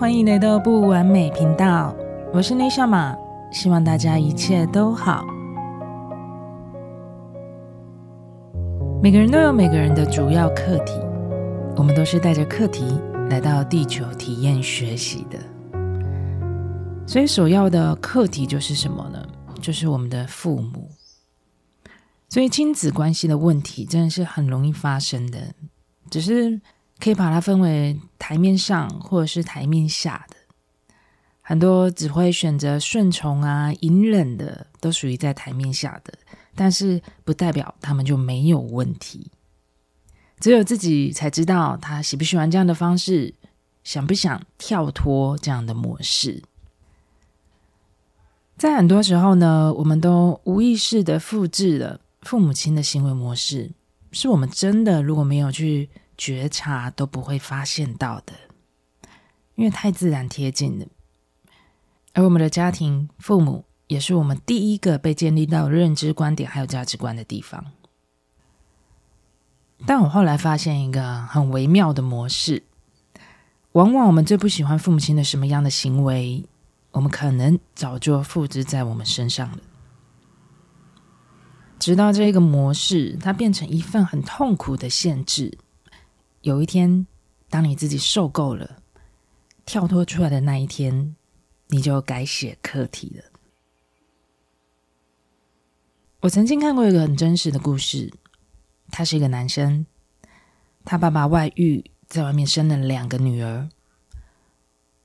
欢迎来到不完美频道，我是内夏玛，希望大家一切都好。每个人都有每个人的主要课题，我们都是带着课题来到地球体验学习的。所以首要的课题就是什么呢？就是我们的父母。所以亲子关系的问题真的是很容易发生的，只是可以把它分为台面上或者是台面下的。很多只会选择顺从啊、隐忍的，都属于在台面下的，但是不代表他们就没有问题。只有自己才知道他喜不喜欢这样的方式，想不想跳脱这样的模式。在很多时候呢，我们都无意识的复制了。父母亲的行为模式，是我们真的如果没有去觉察都不会发现到的，因为太自然贴近了。而我们的家庭，父母也是我们第一个被建立到认知观点还有价值观的地方。但我后来发现一个很微妙的模式，往往我们最不喜欢父母亲的什么样的行为，我们可能早就复制在我们身上了。直到这个模式，它变成一份很痛苦的限制。有一天，当你自己受够了，跳脱出来的那一天，你就改写课题了。我曾经看过一个很真实的故事，他是一个男生，他爸爸外遇，在外面生了两个女儿。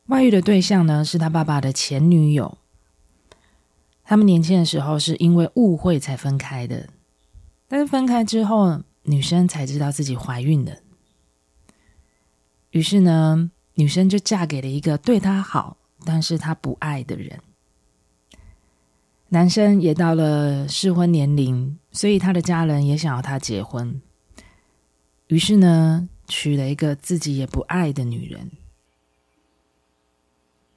外遇的对象呢，是他爸爸的前女友。他们年轻的时候是因为误会才分开的，但是分开之后，女生才知道自己怀孕了。于是呢，女生就嫁给了一个对她好，但是她不爱的人。男生也到了适婚年龄，所以他的家人也想要他结婚。于是呢，娶了一个自己也不爱的女人。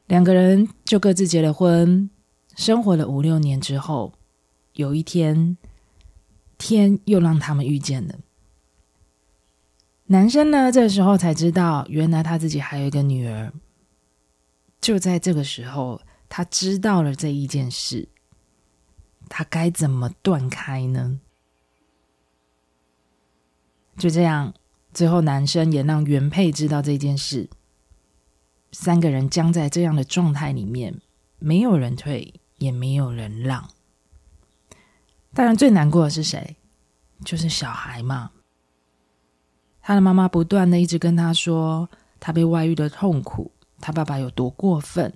两个人就各自结了婚。生活了五六年之后，有一天，天又让他们遇见了。男生呢，这时候才知道，原来他自己还有一个女儿。就在这个时候，他知道了这一件事，他该怎么断开呢？就这样，最后男生也让原配知道这件事。三个人僵在这样的状态里面，没有人退。也没有人让。当然，最难过的是谁？就是小孩嘛。他的妈妈不断的一直跟他说，他被外遇的痛苦，他爸爸有多过分，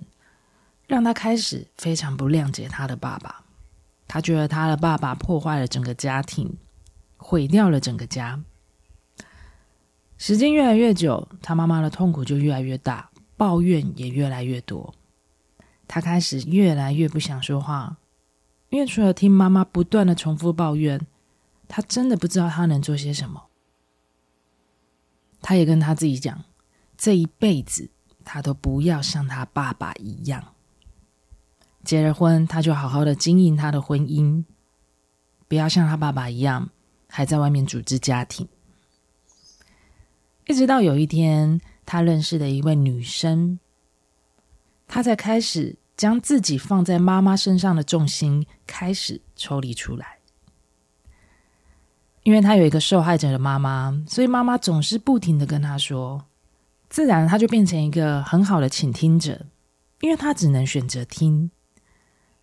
让他开始非常不谅解他的爸爸。他觉得他的爸爸破坏了整个家庭，毁掉了整个家。时间越来越久，他妈妈的痛苦就越来越大，抱怨也越来越多。他开始越来越不想说话，因为除了听妈妈不断的重复抱怨，他真的不知道他能做些什么。他也跟他自己讲，这一辈子他都不要像他爸爸一样。结了婚，他就好好的经营他的婚姻，不要像他爸爸一样，还在外面组织家庭。一直到有一天，他认识了一位女生。他才开始将自己放在妈妈身上的重心开始抽离出来，因为他有一个受害者的妈妈，所以妈妈总是不停的跟他说，自然他就变成一个很好的倾听者，因为他只能选择听，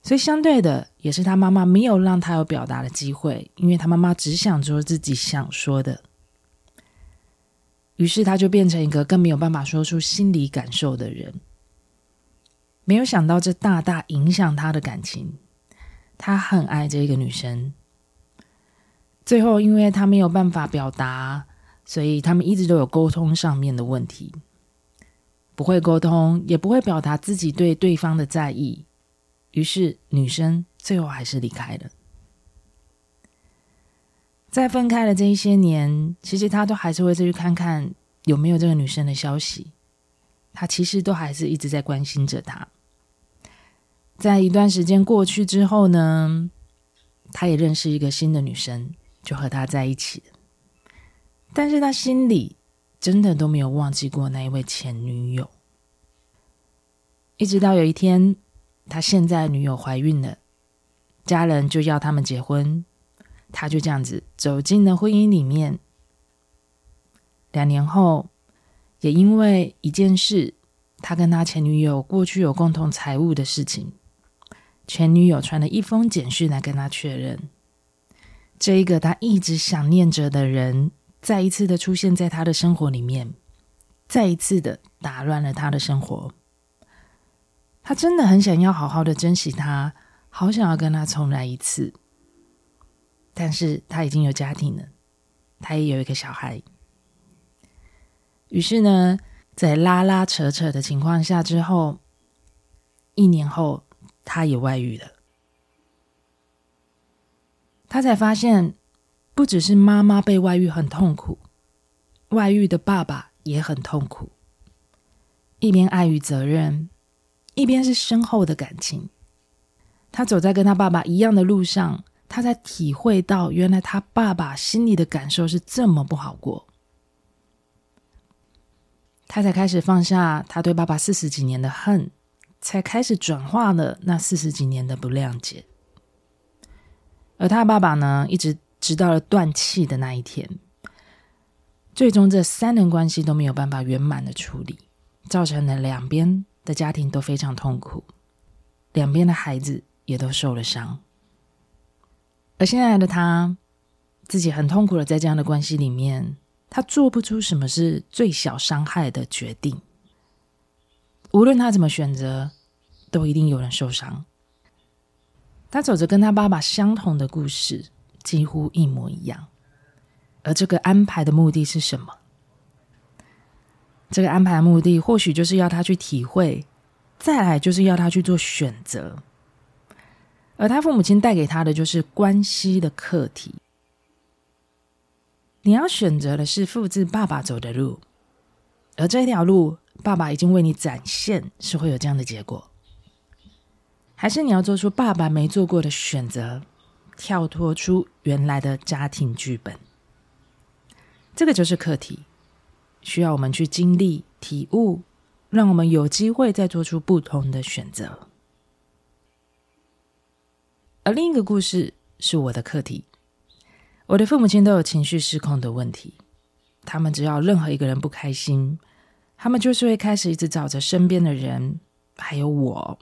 所以相对的也是他妈妈没有让他有表达的机会，因为他妈妈只想说自己想说的，于是他就变成一个更没有办法说出心里感受的人。没有想到，这大大影响他的感情。他很爱这个女生，最后因为他没有办法表达，所以他们一直都有沟通上面的问题。不会沟通，也不会表达自己对对方的在意，于是女生最后还是离开了。在分开了这一些年，其实他都还是会再去看看有没有这个女生的消息。他其实都还是一直在关心着她。在一段时间过去之后呢，他也认识一个新的女生，就和他在一起。但是他心里真的都没有忘记过那一位前女友。一直到有一天，他现在女友怀孕了，家人就要他们结婚，他就这样子走进了婚姻里面。两年后，也因为一件事，他跟他前女友过去有共同财务的事情，前女友传了一封简讯来跟他确认，这一个他一直想念着的人，再一次的出现在他的生活里面，再一次的打乱了他的生活。他真的很想要好好的珍惜他，好想要跟他重来一次。但是他已经有家庭了，他也有一个小孩。于是呢，在拉拉扯扯的情况下之后，一年后他也外遇了。他才发现，不只是妈妈被外遇很痛苦，外遇的爸爸也很痛苦。一边爱与责任。一边是深厚的感情，他走在跟他爸爸一样的路上，他才体会到原来他爸爸心里的感受是这么不好过，他才开始放下他对爸爸四十几年的恨，才开始转化了那四十几年的不谅解。而他爸爸呢，一直直到了断气的那一天，最终这三人关系都没有办法圆满的处理，造成了两边。的家庭都非常痛苦，两边的孩子也都受了伤，而现在的他自己很痛苦的在这样的关系里面，他做不出什么是最小伤害的决定。无论他怎么选择，都一定有人受伤。他走着跟他爸爸相同的故事，几乎一模一样。而这个安排的目的是什么？这个安排的目的，或许就是要他去体会，再来就是要他去做选择。而他父母亲带给他的，就是关系的课题。你要选择的是复制爸爸走的路，而这条路，爸爸已经为你展现是会有这样的结果，还是你要做出爸爸没做过的选择，跳脱出原来的家庭剧本？这个就是课题。需要我们去经历、体悟，让我们有机会再做出不同的选择。而另一个故事是我的课题。我的父母亲都有情绪失控的问题，他们只要任何一个人不开心，他们就是会开始一直找着身边的人，还有我，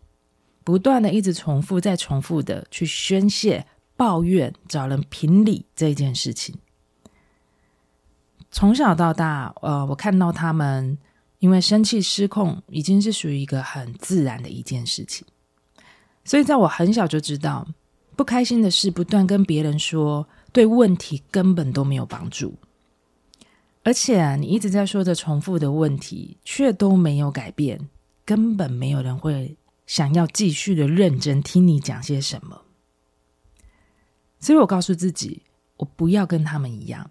不断的一直重复、再重复的去宣泄、抱怨、找人评理这件事情。从小到大，呃，我看到他们因为生气失控，已经是属于一个很自然的一件事情。所以，在我很小就知道，不开心的事不断跟别人说，对问题根本都没有帮助。而且，你一直在说着重复的问题，却都没有改变，根本没有人会想要继续的认真听你讲些什么。所以我告诉自己，我不要跟他们一样。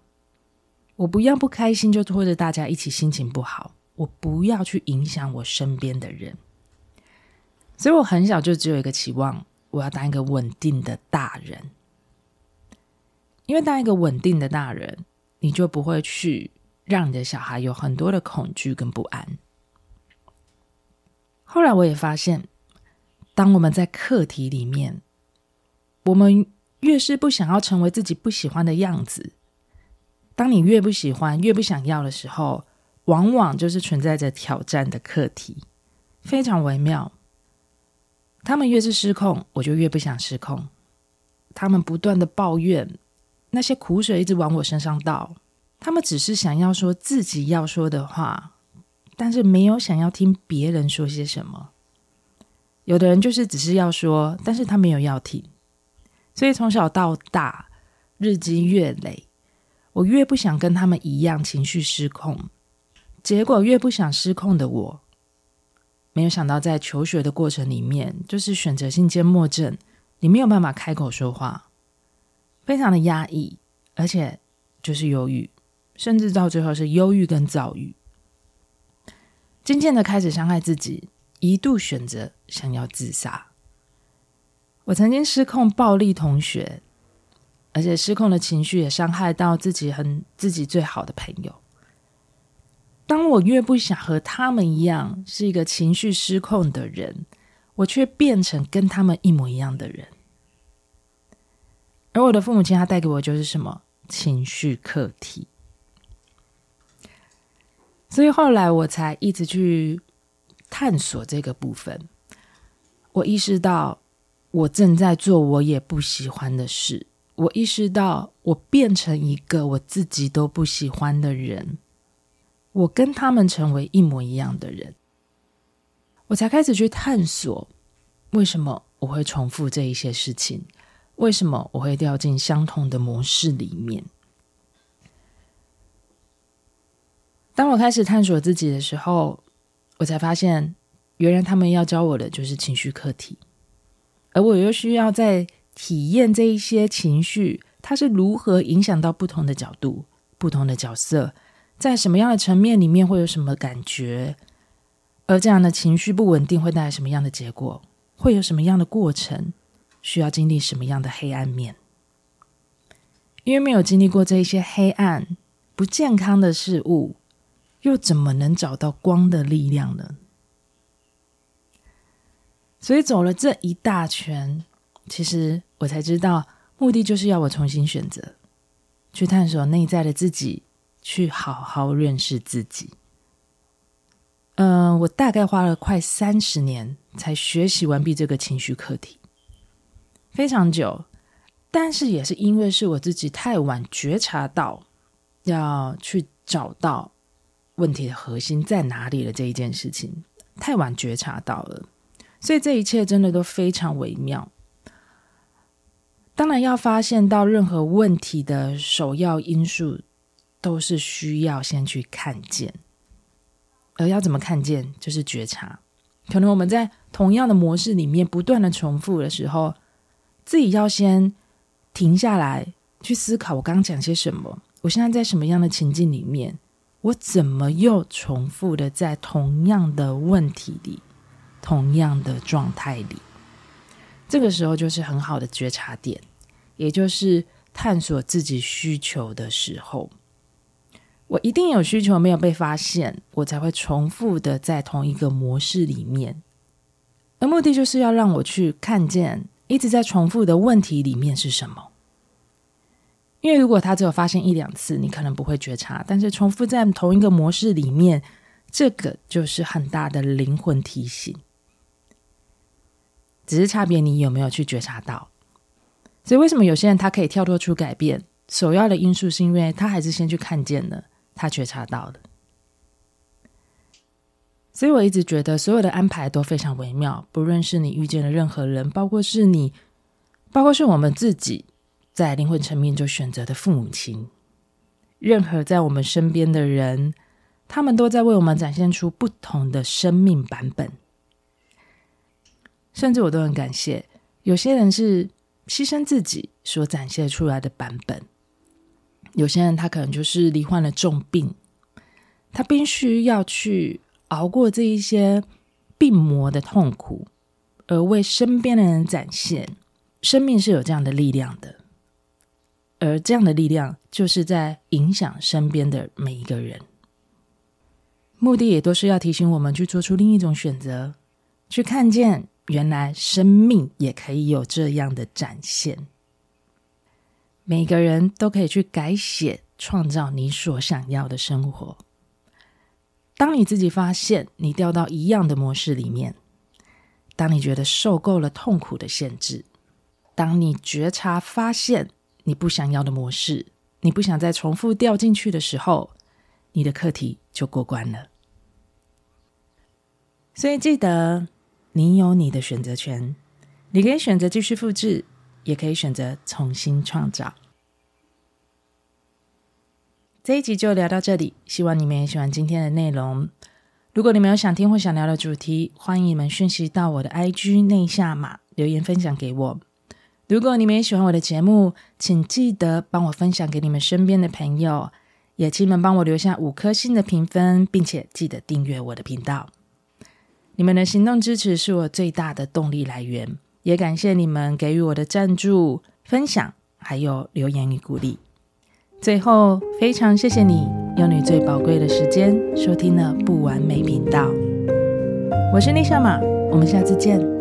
我不要不开心就拖着大家一起心情不好，我不要去影响我身边的人，所以我很小就只有一个期望，我要当一个稳定的大人。因为当一个稳定的大人，你就不会去让你的小孩有很多的恐惧跟不安。后来我也发现，当我们在课题里面，我们越是不想要成为自己不喜欢的样子。当你越不喜欢、越不想要的时候，往往就是存在着挑战的课题，非常微妙。他们越是失控，我就越不想失控。他们不断的抱怨，那些苦水一直往我身上倒。他们只是想要说自己要说的话，但是没有想要听别人说些什么。有的人就是只是要说，但是他没有要听。所以从小到大，日积月累。我越不想跟他们一样情绪失控，结果越不想失控的我，没有想到在求学的过程里面，就是选择性缄默症，你没有办法开口说话，非常的压抑，而且就是忧郁，甚至到最后是忧郁跟躁郁，渐渐的开始伤害自己，一度选择想要自杀。我曾经失控暴力同学。而且失控的情绪也伤害到自己很自己最好的朋友。当我越不想和他们一样是一个情绪失控的人，我却变成跟他们一模一样的人。而我的父母亲，他带给我就是什么？情绪课题。所以后来我才一直去探索这个部分。我意识到我正在做我也不喜欢的事。我意识到我变成一个我自己都不喜欢的人。我跟他们成为一模一样的人。我才开始去探索为什么我会重复这一些事情。为什么我会掉进相同的模式里面？当我开始探索自己的时候，我才发现，原来他们要教我的就是情绪课题，而我又需要在体验这一些情绪，它是如何影响到不同的角度、不同的角色，在什么样的层面里面会有什么感觉，而这样的情绪不稳定会带来什么样的结果，会有什么样的过程。需要经历什么样的黑暗面？因为没有经历过这一些黑暗、不健康的事物，又怎么能找到光的力量呢？所以走了这一大圈，其实我才知道，目的就是要我重新选择，去探索内在的自己，去好好认识自己。嗯、我大概花了快三十年才学习完毕这个情绪课题。非常久，但是也是因为是我自己太晚觉察到，要去找到问题的核心在哪里了这一件事情，太晚觉察到了，所以这一切真的都非常微妙。当然，要发现到任何问题的首要因素，都是需要先去看见，而要怎么看见，就是觉察。可能我们在同样的模式里面不断的重复的时候。自己要先停下来，去思考我刚刚讲些什么。我现在在什么样的情境里面？我怎么又重复的在同样的问题里、同样的状态里？这个时候就是很好的觉察点，也就是探索自己需求的时候。我一定有需求没有被发现，我才会重复的在同一个模式里面。而目的就是要让我去看见。一直在重复的问题里面是什么？因为如果他只有发现一两次，你可能不会觉察；但是重复在同一个模式里面，这个就是很大的灵魂提醒。只是差别你有没有去觉察到？所以为什么有些人他可以跳脱出改变？首要的因素是因为他还是先去看见了，他觉察到了。所以我一直觉得所有的安排都非常微妙，不论是你遇见了任何人，包括是你，包括是我们自己在灵魂层面就选择的父母亲，任何在我们身边的人，他们都在为我们展现出不同的生命版本。甚至我都很感谢，有些人是牺牲自己所展现出来的版本，有些人他可能就是罹患了重病，他必须要去。熬过这一些病魔的痛苦，而为身边的人展现生命是有这样的力量的，而这样的力量就是在影响身边的每一个人。目的也都是要提醒我们去做出另一种选择，去看见原来生命也可以有这样的展现。每个人都可以去改写，创造你所想要的生活。当你自己发现你掉到一样的模式里面，当你觉得受够了痛苦的限制，当你觉察发现你不想要的模式，你不想再重复掉进去的时候，你的课题就过关了。所以记得，你有你的选择权，你可以选择继续复制，也可以选择重新创造。这一集就聊到这里，希望你们也喜欢今天的内容。如果你们有想听或想聊的主题，欢迎你们讯息到我的 IG 内下码留言分享给我。如果你们也喜欢我的节目，请记得帮我分享给你们身边的朋友，也请你们帮我留下五颗星的评分，并且记得订阅我的频道。你们的行动支持是我最大的动力来源，也感谢你们给予我的赞助、分享，还有留言与鼓励。最后，非常谢谢你用你最宝贵的时间收听了不完美频道。我是丽莎玛，我们下次见。